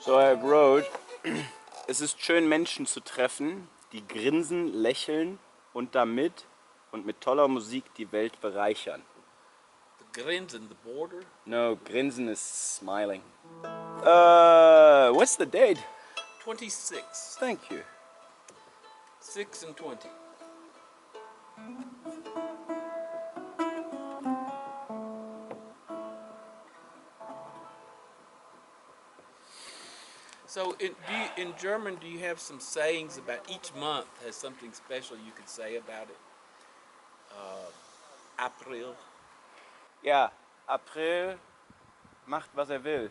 So I wrote, es ist schön Menschen zu treffen, die grinsen, lächeln und damit und mit toller Musik die Welt bereichern. The grins and the border. No, grinsen is smiling. Uh, what's the date? 26. Thank you. 6 and 20. So in, do you, in German, do you have some sayings about each month has something special you could say about it? Uh, April. Yeah, April macht was er will.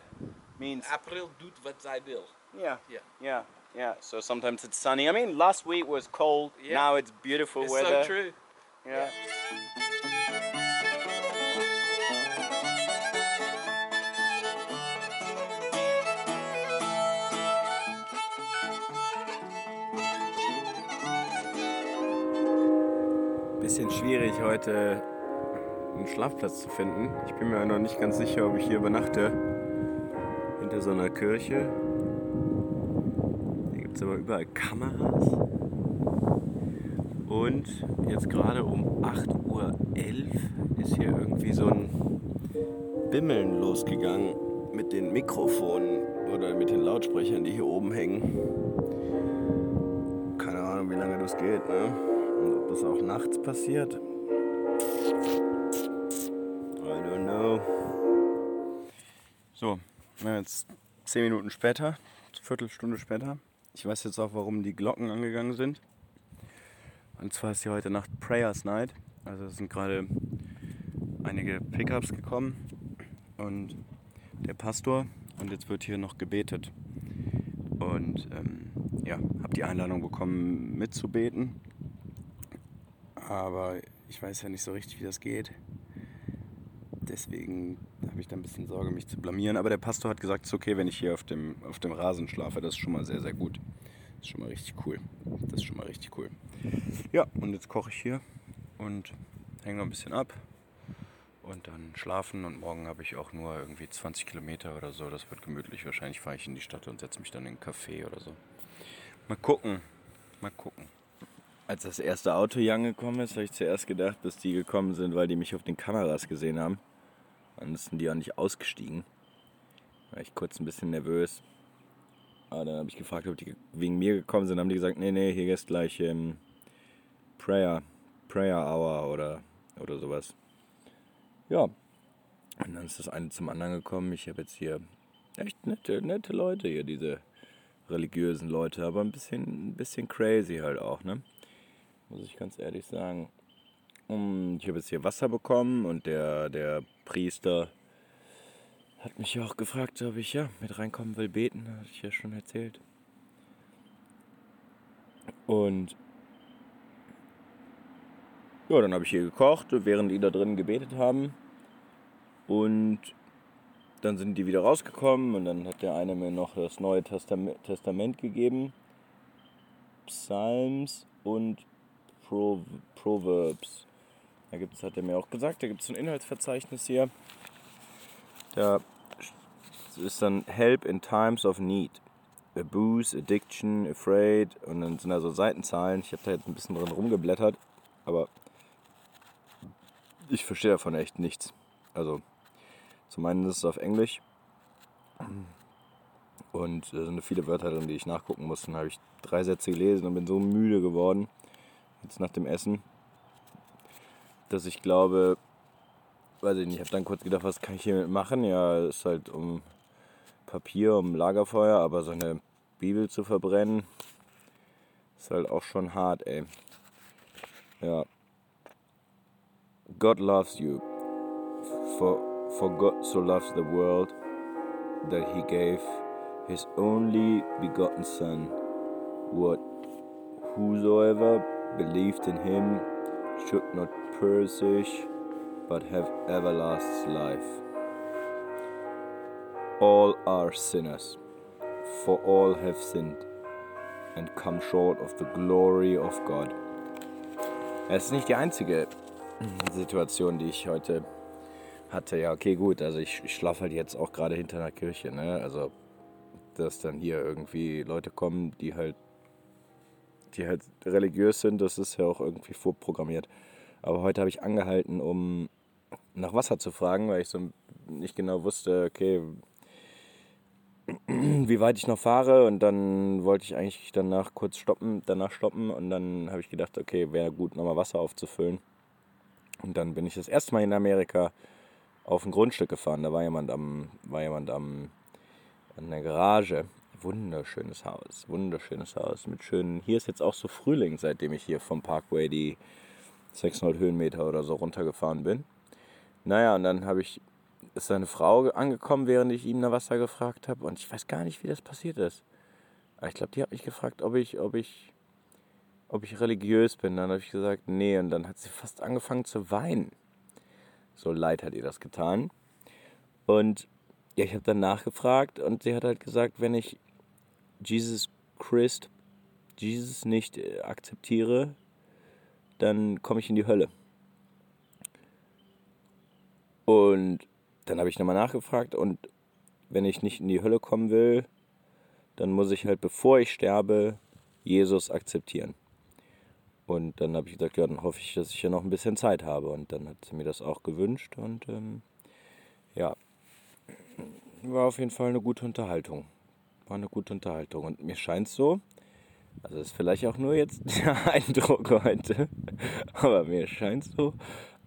Means April doet wat zij wil. yeah, Yeah. yeah, yeah. So sometimes it's sunny. I mean, last week was cold. Yeah. Now it's beautiful It's weather. so true. Yeah. Bisschen schwierig heute einen Schlafplatz zu finden. Ich bin mir noch nicht ganz sicher, ob ich hier übernachte. Hinter so einer Kirche. Hier gibt es aber überall Kameras. Und jetzt gerade um 8.11 Uhr ist hier irgendwie so ein Bimmeln losgegangen mit den Mikrofonen oder mit den Lautsprechern, die hier oben hängen. Keine Ahnung, wie lange das geht, ne? Ob das auch nachts passiert. I don't know. So, jetzt 10 Minuten später, Viertelstunde später. Ich weiß jetzt auch, warum die Glocken angegangen sind. Und zwar ist hier heute Nacht Prayers Night. Also es sind gerade einige Pickups gekommen und der Pastor und jetzt wird hier noch gebetet. Und ähm, ja, habe die Einladung bekommen mitzubeten. Aber ich weiß ja nicht so richtig, wie das geht. Deswegen habe ich da ein bisschen Sorge, mich zu blamieren. Aber der Pastor hat gesagt, es ist okay, wenn ich hier auf dem, auf dem Rasen schlafe. Das ist schon mal sehr, sehr gut. Das ist schon mal richtig cool. Das ist schon mal richtig cool. Ja, und jetzt koche ich hier und hänge noch ein bisschen ab und dann schlafen. Und morgen habe ich auch nur irgendwie 20 Kilometer oder so. Das wird gemütlich. Wahrscheinlich fahre ich in die Stadt und setze mich dann in einen Café oder so. Mal gucken. Mal gucken. Als das erste Auto hier angekommen ist, habe ich zuerst gedacht, dass die gekommen sind, weil die mich auf den Kameras gesehen haben. Dann sind die auch nicht ausgestiegen. War ich kurz ein bisschen nervös. Aber dann habe ich gefragt, ob die wegen mir gekommen sind. Dann haben die gesagt, nee, nee, hier ist gleich ähm, Prayer, Prayer Hour oder, oder sowas. Ja. Und dann ist das eine zum anderen gekommen. Ich habe jetzt hier echt nette, nette Leute hier, diese religiösen Leute, aber ein bisschen, ein bisschen crazy halt auch, ne? Muss ich ganz ehrlich sagen. Und ich habe jetzt hier Wasser bekommen und der, der Priester hat mich ja auch gefragt, ob ich ja mit reinkommen will beten, hatte ich ja schon erzählt. Und ja, dann habe ich hier gekocht, während die da drin gebetet haben. Und dann sind die wieder rausgekommen und dann hat der eine mir noch das Neue Testament, Testament gegeben. Psalms und Pro, Proverbs. Da gibt's, hat er mir auch gesagt, da gibt es ein Inhaltsverzeichnis hier. Da ist dann Help in Times of Need. Abuse, Addiction, Afraid und dann sind da so Seitenzahlen. Ich habe da jetzt ein bisschen drin rumgeblättert, aber ich verstehe davon echt nichts. Also zum einen ist es auf Englisch und da sind viele Wörter drin, die ich nachgucken muss. Dann habe ich drei Sätze gelesen und bin so müde geworden, jetzt nach dem Essen, dass ich glaube, weiß ich nicht, ich habe dann kurz gedacht, was kann ich hiermit machen? Ja, es ist halt um Papier, um Lagerfeuer, aber so eine Bibel zu verbrennen, ist halt auch schon hart, ey. Ja. God loves you. For, for God so loves the world that he gave his only begotten Son. What whosoever believed in him should not perish but have everlasting life. All are sinners, for all have sinned and come short of the glory of God. Es ist nicht die einzige Situation, die ich heute hatte. Ja, okay, gut. Also ich, ich schlafe halt jetzt auch gerade hinter einer Kirche. Ne? Also dass dann hier irgendwie Leute kommen, die halt, die halt religiös sind. Das ist ja auch irgendwie vorprogrammiert. Aber heute habe ich angehalten, um nach Wasser zu fragen, weil ich so nicht genau wusste, okay, wie weit ich noch fahre und dann wollte ich eigentlich danach kurz stoppen, danach stoppen und dann habe ich gedacht, okay, wäre gut, nochmal Wasser aufzufüllen. Und dann bin ich das erste Mal in Amerika auf ein Grundstück gefahren. Da war jemand am, war jemand am, an der Garage. Wunderschönes Haus, wunderschönes Haus mit schönen. Hier ist jetzt auch so Frühling, seitdem ich hier vom Parkway die 600 Höhenmeter oder so runtergefahren bin. Naja, und dann habe ich ist seine Frau angekommen, während ich ihn nach Wasser gefragt habe. Und ich weiß gar nicht, wie das passiert ist. Aber ich glaube, die hat mich gefragt, ob ich, ob ich, ob ich religiös bin. Dann habe ich gesagt, nee. Und dann hat sie fast angefangen zu weinen. So leid hat ihr das getan. Und ja, ich habe dann nachgefragt und sie hat halt gesagt, wenn ich Jesus Christ, Jesus nicht äh, akzeptiere, dann komme ich in die Hölle. Und dann habe ich nochmal nachgefragt und wenn ich nicht in die Hölle kommen will, dann muss ich halt, bevor ich sterbe, Jesus akzeptieren. Und dann habe ich gesagt, ja, dann hoffe ich, dass ich ja noch ein bisschen Zeit habe. Und dann hat sie mir das auch gewünscht. Und ähm, ja, war auf jeden Fall eine gute Unterhaltung. War eine gute Unterhaltung. Und mir scheint so, also ist vielleicht auch nur jetzt der Eindruck heute, aber mir scheint so,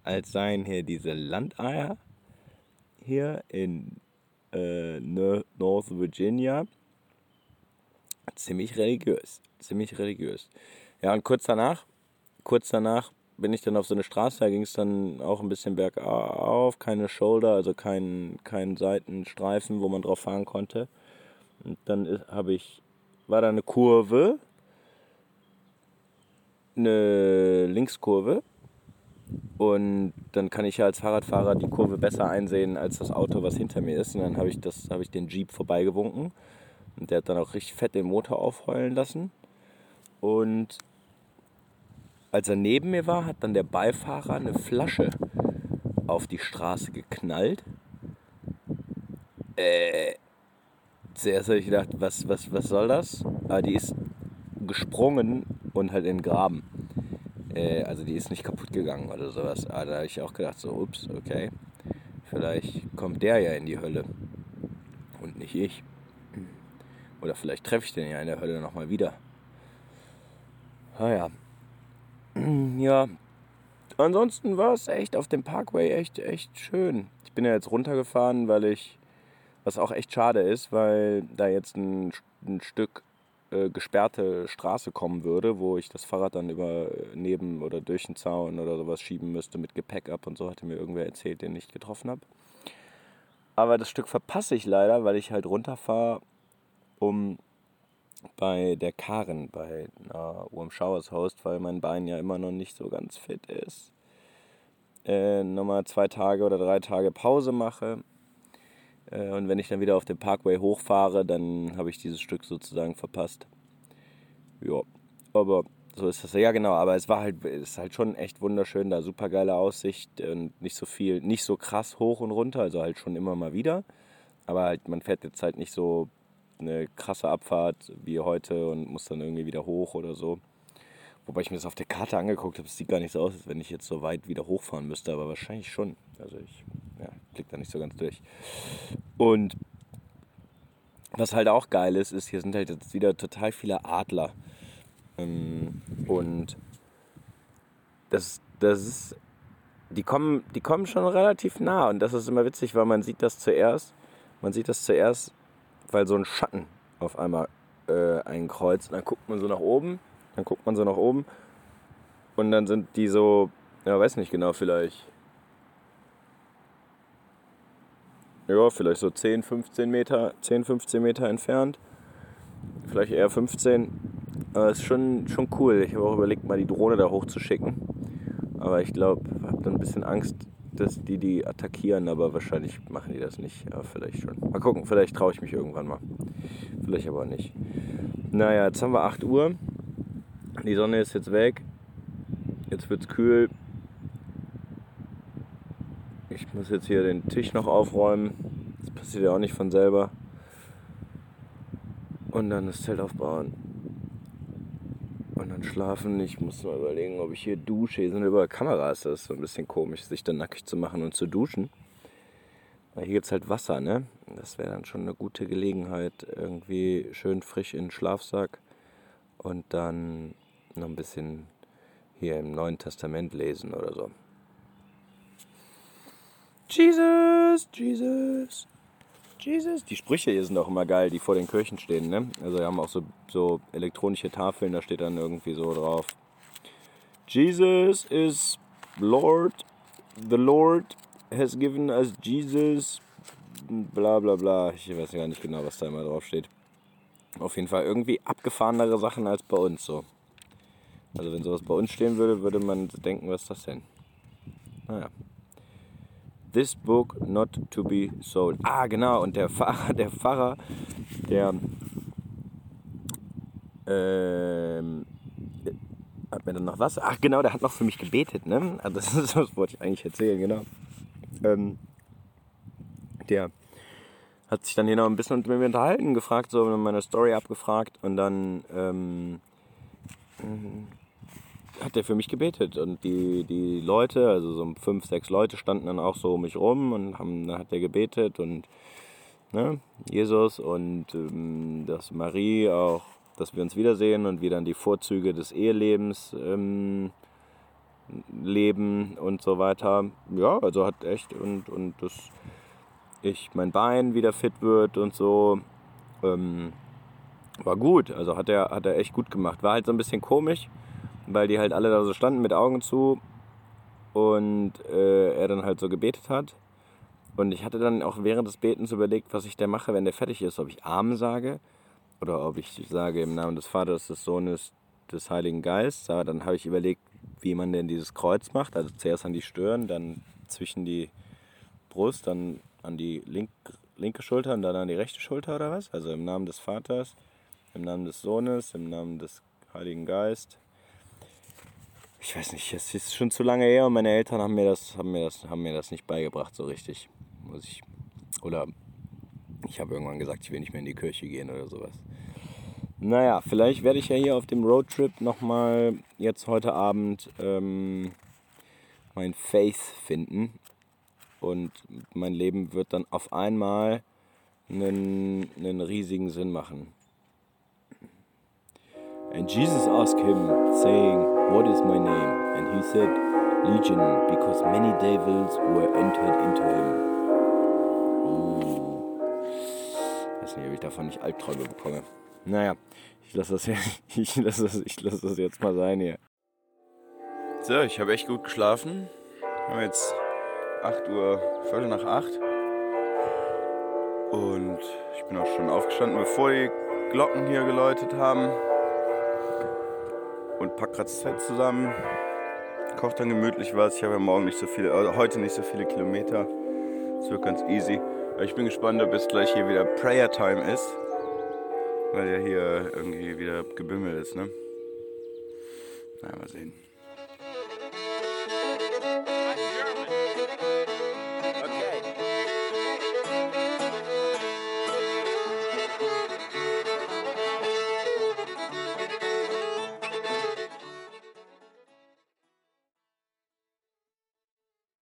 als seien hier diese Landeier hier in äh, North Virginia ziemlich religiös. Ziemlich religiös. Ja, und kurz danach, kurz danach bin ich dann auf so eine Straße, da ging es dann auch ein bisschen bergauf, keine Shoulder, also kein, kein Seitenstreifen, wo man drauf fahren konnte. Und dann habe ich, war da eine Kurve, eine Linkskurve und dann kann ich ja als Fahrradfahrer die Kurve besser einsehen als das Auto, was hinter mir ist. Und dann habe ich, hab ich den Jeep vorbeigewunken. Und der hat dann auch richtig fett den Motor aufheulen lassen. Und als er neben mir war, hat dann der Beifahrer eine Flasche auf die Straße geknallt. Äh, zuerst habe ich gedacht, was, was, was soll das? Aber die ist gesprungen und halt in den Graben. Äh, also die ist nicht kaputt gegangen oder sowas. Aber da habe ich auch gedacht, so, ups, okay. Vielleicht kommt der ja in die Hölle und nicht ich. Oder vielleicht treffe ich den ja in der Hölle nochmal wieder. Naja. Ah ja. Ansonsten war es echt auf dem Parkway echt, echt schön. Ich bin ja jetzt runtergefahren, weil ich, was auch echt schade ist, weil da jetzt ein, ein Stück äh, gesperrte Straße kommen würde, wo ich das Fahrrad dann über neben oder durch den Zaun oder sowas schieben müsste mit Gepäck ab und so, hatte mir irgendwer erzählt, den ich getroffen habe. Aber das Stück verpasse ich leider, weil ich halt runterfahre, um bei der Karen bei na, Urm Showers Host, weil mein Bein ja immer noch nicht so ganz fit ist. Äh, nochmal zwei Tage oder drei Tage Pause mache äh, und wenn ich dann wieder auf dem Parkway hochfahre, dann habe ich dieses Stück sozusagen verpasst. Ja, aber so ist das. Ja, genau, aber es war halt, ist halt schon echt wunderschön, da super geile Aussicht und nicht so viel, nicht so krass hoch und runter, also halt schon immer mal wieder. Aber halt, man fährt jetzt halt nicht so eine krasse Abfahrt wie heute und muss dann irgendwie wieder hoch oder so. Wobei ich mir das auf der Karte angeguckt habe, es sieht gar nicht so aus, als wenn ich jetzt so weit wieder hochfahren müsste, aber wahrscheinlich schon. Also ich ja, blick da nicht so ganz durch. Und was halt auch geil ist, ist, hier sind halt jetzt wieder total viele Adler. Ähm, und das, das ist, die kommen, die kommen schon relativ nah. Und das ist immer witzig, weil man sieht das zuerst, man sieht das zuerst, weil so ein Schatten auf einmal äh, einkreuzt. Dann guckt man so nach oben dann guckt man so nach oben und dann sind die so, ja, weiß nicht genau, vielleicht. Ja, vielleicht so 10, 15 Meter, 10, 15 Meter entfernt. Vielleicht eher 15. Aber ist schon, schon cool. Ich habe auch überlegt, mal die Drohne da hochzuschicken. Aber ich glaube, habe dann ein bisschen Angst, dass die die attackieren. Aber wahrscheinlich machen die das nicht. Aber vielleicht schon. Mal gucken, vielleicht traue ich mich irgendwann mal. Vielleicht aber nicht. Naja, jetzt haben wir 8 Uhr. Die Sonne ist jetzt weg. Jetzt wird es kühl. Ich muss jetzt hier den Tisch noch aufräumen. Das passiert ja auch nicht von selber. Und dann das Zelt aufbauen. Und dann schlafen. Ich muss mal überlegen, ob ich hier dusche. Hier sind überall Kameras. Das ist so ein bisschen komisch, sich dann nackig zu machen und zu duschen. Weil hier gibt es halt Wasser, ne? Das wäre dann schon eine gute Gelegenheit. Irgendwie schön frisch in den Schlafsack. Und dann noch ein bisschen hier im Neuen Testament lesen oder so. Jesus, Jesus, Jesus. Die Sprüche hier sind auch immer geil, die vor den Kirchen stehen. Ne? Also wir haben auch so, so elektronische Tafeln, da steht dann irgendwie so drauf. Jesus is Lord, the Lord has given us Jesus, bla bla bla. Ich weiß gar nicht genau, was da immer drauf steht. Auf jeden Fall irgendwie abgefahrenere Sachen als bei uns so. Also wenn sowas bei uns stehen würde, würde man denken, was ist das denn? Naja. This book not to be sold. Ah, genau. Und der Pfarrer, der Pfarrer, der ähm, hat mir dann noch was. Ach, genau, der hat noch für mich gebetet, ne? Also das, ist, das wollte ich eigentlich erzählen, genau. Ähm, der hat sich dann hier noch ein bisschen mit mir unterhalten, gefragt, so meine Story abgefragt und dann ähm, hat er für mich gebetet und die, die Leute, also so fünf, sechs Leute standen dann auch so um mich rum und haben, dann hat er gebetet und ne, Jesus und ähm, dass Marie auch, dass wir uns wiedersehen und wir dann die Vorzüge des Ehelebens ähm, leben und so weiter. Ja, also hat echt und, und dass ich mein Bein wieder fit wird und so. Ähm, war gut, also hat er, hat er echt gut gemacht. War halt so ein bisschen komisch, weil die halt alle da so standen mit Augen zu und äh, er dann halt so gebetet hat. Und ich hatte dann auch während des Betens überlegt, was ich da mache, wenn der fertig ist. Ob ich Amen sage oder ob ich sage im Namen des Vaters, des Sohnes, des Heiligen Geistes. Aber dann habe ich überlegt, wie man denn dieses Kreuz macht. Also zuerst an die Stirn, dann zwischen die Brust, dann an die link, linke Schulter und dann an die rechte Schulter oder was? Also im Namen des Vaters, im Namen des Sohnes, im Namen des Heiligen Geistes ich weiß nicht, es ist schon zu lange her und meine Eltern haben mir das, haben mir das, haben mir das nicht beigebracht so richtig. Muss ich. Oder ich habe irgendwann gesagt, ich will nicht mehr in die Kirche gehen oder sowas. Naja, vielleicht werde ich ja hier auf dem Roadtrip nochmal jetzt heute Abend ähm, mein Faith finden. Und mein Leben wird dann auf einmal einen, einen riesigen Sinn machen. And Jesus asked him, saying, What is my name? And he said, Legion, because many devils were entered into him. Uh. Weiß nicht, ob ich davon nicht Albträume bekomme. Naja, ich lasse das, ich lass das, ich lass das jetzt mal sein hier. So, ich habe echt gut geschlafen. Wir haben jetzt 8 Uhr, Viertel nach 8. Und ich bin auch schon aufgestanden, bevor die Glocken hier geläutet haben und pack gerade Zelt zusammen. Kocht dann gemütlich was. Ich habe ja morgen nicht so viele, äh, heute nicht so viele Kilometer. Es wird ganz easy. Ich bin gespannt, ob es gleich hier wieder Prayer Time ist. Weil ja hier irgendwie wieder gebimmelt ist, ne? Na, mal sehen.